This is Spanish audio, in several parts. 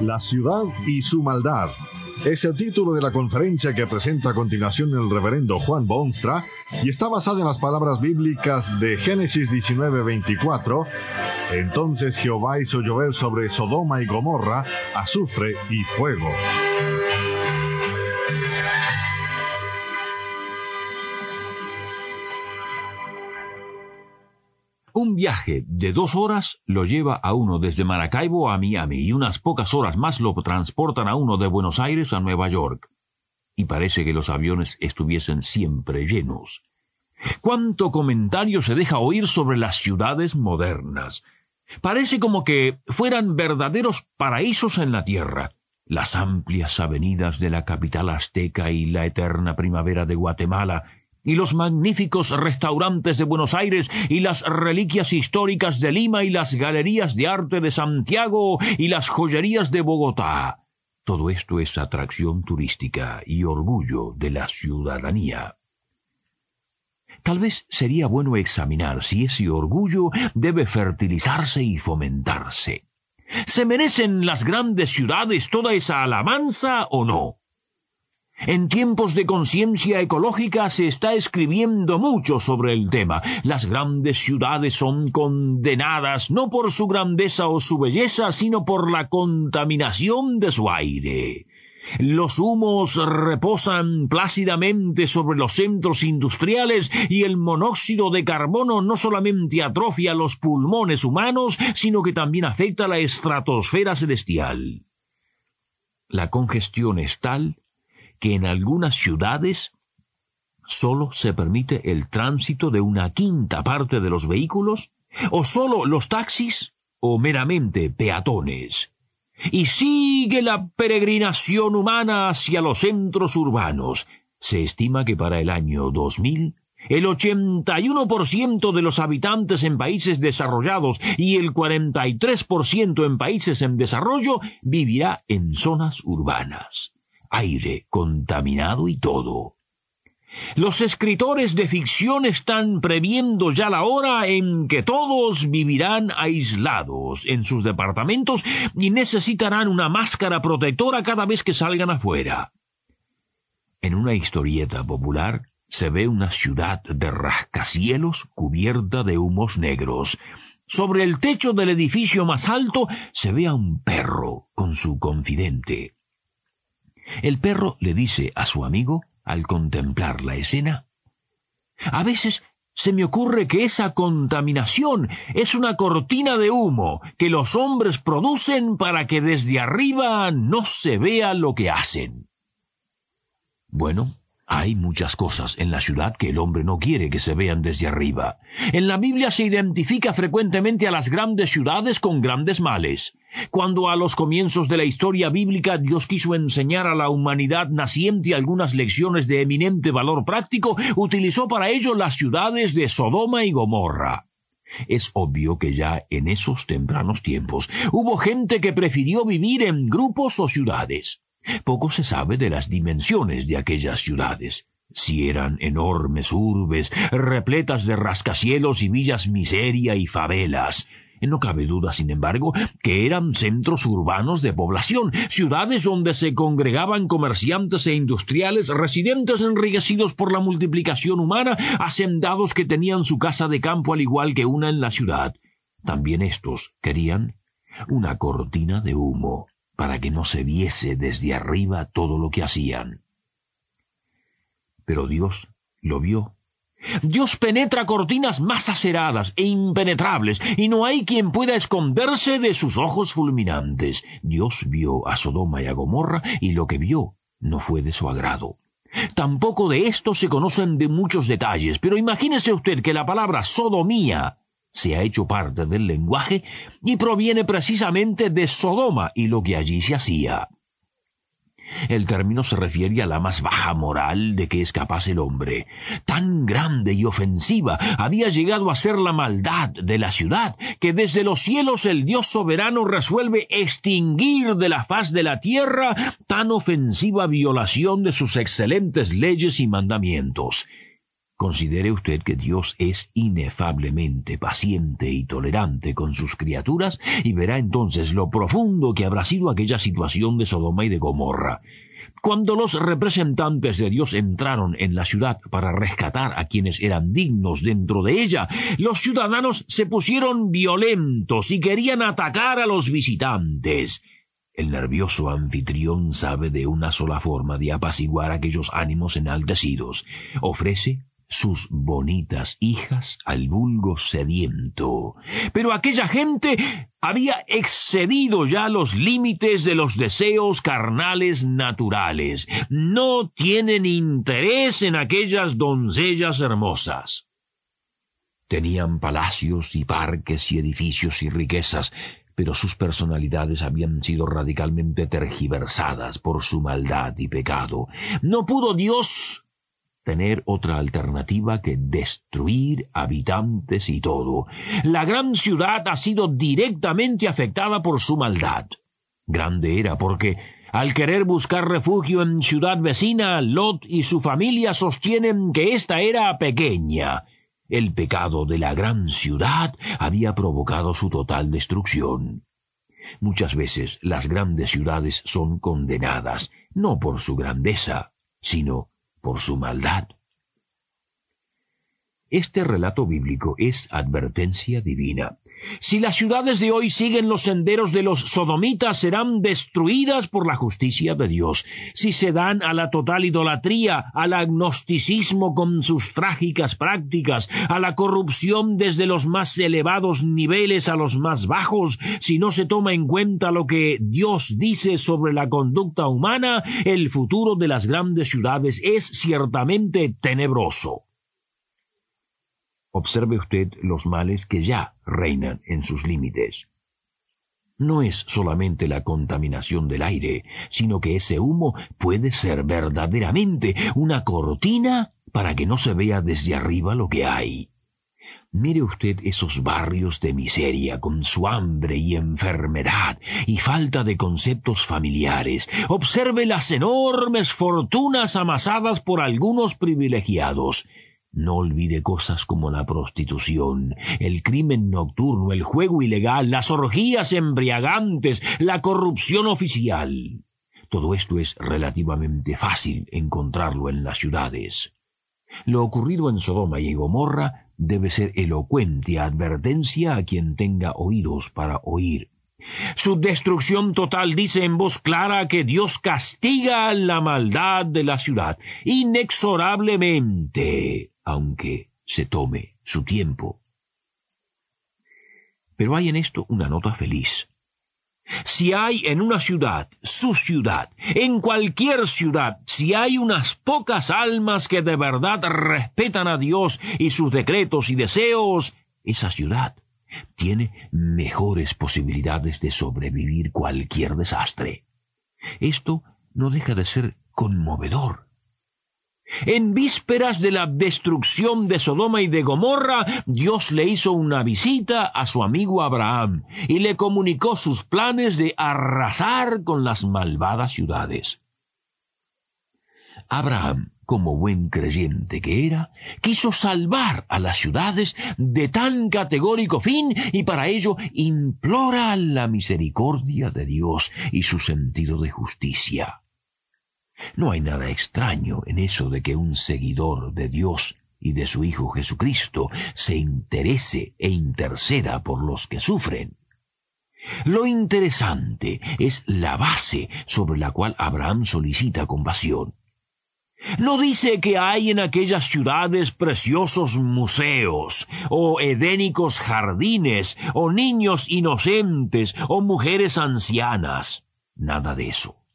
La ciudad y su maldad es el título de la conferencia que presenta a continuación el reverendo Juan Bonstra y está basada en las palabras bíblicas de Génesis 19:24. Entonces Jehová hizo llover sobre Sodoma y Gomorra azufre y fuego. Un viaje de dos horas lo lleva a uno desde Maracaibo a Miami y unas pocas horas más lo transportan a uno de Buenos Aires a Nueva York. Y parece que los aviones estuviesen siempre llenos. ¿Cuánto comentario se deja oír sobre las ciudades modernas? Parece como que fueran verdaderos paraísos en la tierra. Las amplias avenidas de la capital azteca y la eterna primavera de Guatemala y los magníficos restaurantes de Buenos Aires y las reliquias históricas de Lima y las galerías de arte de Santiago y las joyerías de Bogotá. Todo esto es atracción turística y orgullo de la ciudadanía. Tal vez sería bueno examinar si ese orgullo debe fertilizarse y fomentarse. ¿Se merecen las grandes ciudades toda esa alabanza o no? En tiempos de conciencia ecológica se está escribiendo mucho sobre el tema. Las grandes ciudades son condenadas no por su grandeza o su belleza, sino por la contaminación de su aire. Los humos reposan plácidamente sobre los centros industriales y el monóxido de carbono no solamente atrofia los pulmones humanos, sino que también afecta la estratosfera celestial. La congestión es tal que en algunas ciudades solo se permite el tránsito de una quinta parte de los vehículos, o solo los taxis, o meramente peatones. Y sigue la peregrinación humana hacia los centros urbanos. Se estima que para el año 2000 el 81% de los habitantes en países desarrollados y el 43% en países en desarrollo vivirá en zonas urbanas aire contaminado y todo. Los escritores de ficción están previendo ya la hora en que todos vivirán aislados en sus departamentos y necesitarán una máscara protectora cada vez que salgan afuera. En una historieta popular se ve una ciudad de rascacielos cubierta de humos negros. Sobre el techo del edificio más alto se ve a un perro con su confidente. El perro le dice a su amigo, al contemplar la escena, A veces se me ocurre que esa contaminación es una cortina de humo que los hombres producen para que desde arriba no se vea lo que hacen. Bueno, hay muchas cosas en la ciudad que el hombre no quiere que se vean desde arriba. En la Biblia se identifica frecuentemente a las grandes ciudades con grandes males. Cuando a los comienzos de la historia bíblica Dios quiso enseñar a la humanidad naciente algunas lecciones de eminente valor práctico, utilizó para ello las ciudades de Sodoma y Gomorra. Es obvio que ya en esos tempranos tiempos hubo gente que prefirió vivir en grupos o ciudades. Poco se sabe de las dimensiones de aquellas ciudades. Si eran enormes urbes, repletas de rascacielos y villas miseria y favelas. No cabe duda, sin embargo, que eran centros urbanos de población, ciudades donde se congregaban comerciantes e industriales, residentes enriquecidos por la multiplicación humana, hacendados que tenían su casa de campo al igual que una en la ciudad. También estos querían una cortina de humo para que no se viese desde arriba todo lo que hacían. Pero Dios lo vio. Dios penetra cortinas más aceradas e impenetrables, y no hay quien pueda esconderse de sus ojos fulminantes. Dios vio a Sodoma y a Gomorra, y lo que vio no fue de su agrado. Tampoco de esto se conocen de muchos detalles, pero imagínese usted que la palabra sodomía se ha hecho parte del lenguaje y proviene precisamente de Sodoma y lo que allí se hacía. el término se refiere a la más baja moral de que es capaz el hombre. Tan grande y ofensiva había llegado a ser la maldad de la ciudad que desde los cielos el Dios soberano resuelve extinguir de la faz de la tierra tan ofensiva violación de sus excelentes leyes y mandamientos. Considere usted que Dios es inefablemente paciente y tolerante con sus criaturas y verá entonces lo profundo que habrá sido aquella situación de Sodoma y de Gomorra. Cuando los representantes de Dios entraron en la ciudad para rescatar a quienes eran dignos dentro de ella, los ciudadanos se pusieron violentos y querían atacar a los visitantes. El nervioso anfitrión sabe de una sola forma de apaciguar aquellos ánimos enaltecidos. Ofrece sus bonitas hijas al vulgo sediento. Pero aquella gente había excedido ya los límites de los deseos carnales naturales. No tienen interés en aquellas doncellas hermosas. Tenían palacios y parques y edificios y riquezas, pero sus personalidades habían sido radicalmente tergiversadas por su maldad y pecado. No pudo Dios tener otra alternativa que destruir habitantes y todo. La gran ciudad ha sido directamente afectada por su maldad. Grande era porque, al querer buscar refugio en ciudad vecina, Lot y su familia sostienen que ésta era pequeña. El pecado de la gran ciudad había provocado su total destrucción. Muchas veces las grandes ciudades son condenadas, no por su grandeza, sino por su maldad. Este relato bíblico es advertencia divina. Si las ciudades de hoy siguen los senderos de los sodomitas, serán destruidas por la justicia de Dios. Si se dan a la total idolatría, al agnosticismo con sus trágicas prácticas, a la corrupción desde los más elevados niveles a los más bajos, si no se toma en cuenta lo que Dios dice sobre la conducta humana, el futuro de las grandes ciudades es ciertamente tenebroso. Observe usted los males que ya reinan en sus límites. No es solamente la contaminación del aire, sino que ese humo puede ser verdaderamente una cortina para que no se vea desde arriba lo que hay. Mire usted esos barrios de miseria, con su hambre y enfermedad y falta de conceptos familiares. Observe las enormes fortunas amasadas por algunos privilegiados. No olvide cosas como la prostitución, el crimen nocturno, el juego ilegal, las orgías embriagantes, la corrupción oficial. Todo esto es relativamente fácil encontrarlo en las ciudades. Lo ocurrido en Sodoma y Gomorra debe ser elocuente advertencia a quien tenga oídos para oír. Su destrucción total dice en voz clara que Dios castiga la maldad de la ciudad inexorablemente aunque se tome su tiempo. Pero hay en esto una nota feliz. Si hay en una ciudad, su ciudad, en cualquier ciudad, si hay unas pocas almas que de verdad respetan a Dios y sus decretos y deseos, esa ciudad tiene mejores posibilidades de sobrevivir cualquier desastre. Esto no deja de ser conmovedor. En vísperas de la destrucción de Sodoma y de Gomorra, Dios le hizo una visita a su amigo Abraham y le comunicó sus planes de arrasar con las malvadas ciudades. Abraham, como buen creyente que era, quiso salvar a las ciudades de tan categórico fin y para ello implora la misericordia de Dios y su sentido de justicia. No hay nada extraño en eso de que un seguidor de Dios y de su Hijo Jesucristo se interese e interceda por los que sufren. Lo interesante es la base sobre la cual Abraham solicita compasión. No dice que hay en aquellas ciudades preciosos museos, o edénicos jardines, o niños inocentes, o mujeres ancianas. Nada de eso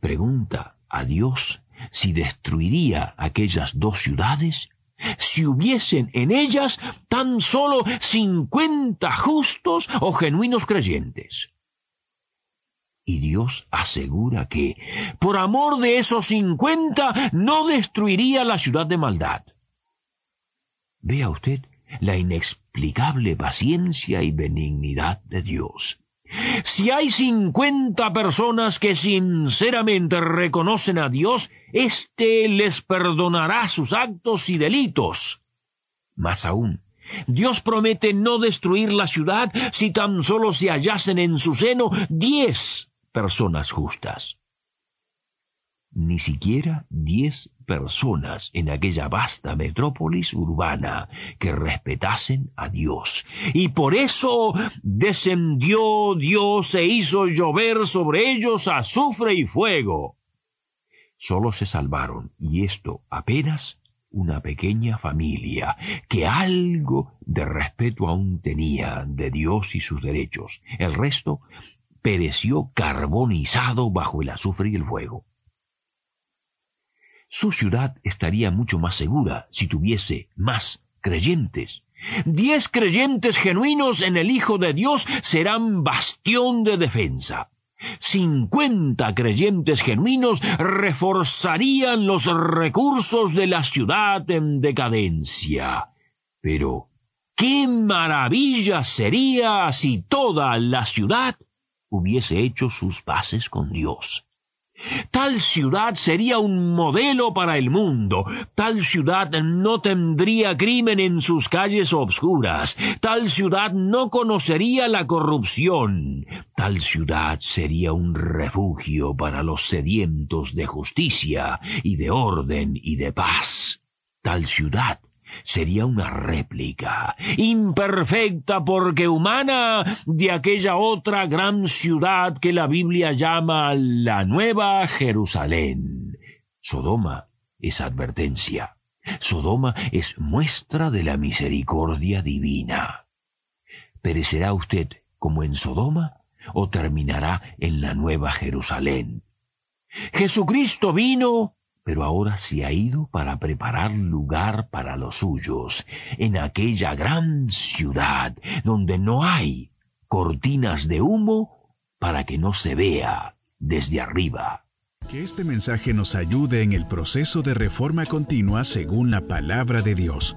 pregunta a Dios si destruiría aquellas dos ciudades si hubiesen en ellas tan solo cincuenta justos o genuinos creyentes. Y Dios asegura que, por amor de esos cincuenta, no destruiría la ciudad de maldad. Vea usted la inexplicable paciencia y benignidad de Dios. Si hay cincuenta personas que sinceramente reconocen a Dios, éste les perdonará sus actos y delitos. Más aún, Dios promete no destruir la ciudad si tan solo se hallasen en su seno diez personas justas ni siquiera diez personas en aquella vasta metrópolis urbana que respetasen a Dios. Y por eso descendió Dios e hizo llover sobre ellos azufre y fuego. Solo se salvaron, y esto apenas una pequeña familia que algo de respeto aún tenía de Dios y sus derechos. El resto pereció carbonizado bajo el azufre y el fuego su ciudad estaría mucho más segura si tuviese más creyentes. Diez creyentes genuinos en el Hijo de Dios serán bastión de defensa. Cincuenta creyentes genuinos reforzarían los recursos de la ciudad en decadencia. Pero, ¿qué maravilla sería si toda la ciudad hubiese hecho sus bases con Dios? Tal ciudad sería un modelo para el mundo. Tal ciudad no tendría crimen en sus calles obscuras. Tal ciudad no conocería la corrupción. Tal ciudad sería un refugio para los sedientos de justicia y de orden y de paz. Tal ciudad sería una réplica, imperfecta porque humana, de aquella otra gran ciudad que la Biblia llama la Nueva Jerusalén. Sodoma es advertencia. Sodoma es muestra de la misericordia divina. ¿Perecerá usted como en Sodoma o terminará en la Nueva Jerusalén? Jesucristo vino pero ahora se ha ido para preparar lugar para los suyos en aquella gran ciudad donde no hay cortinas de humo para que no se vea desde arriba. Que este mensaje nos ayude en el proceso de reforma continua según la palabra de Dios.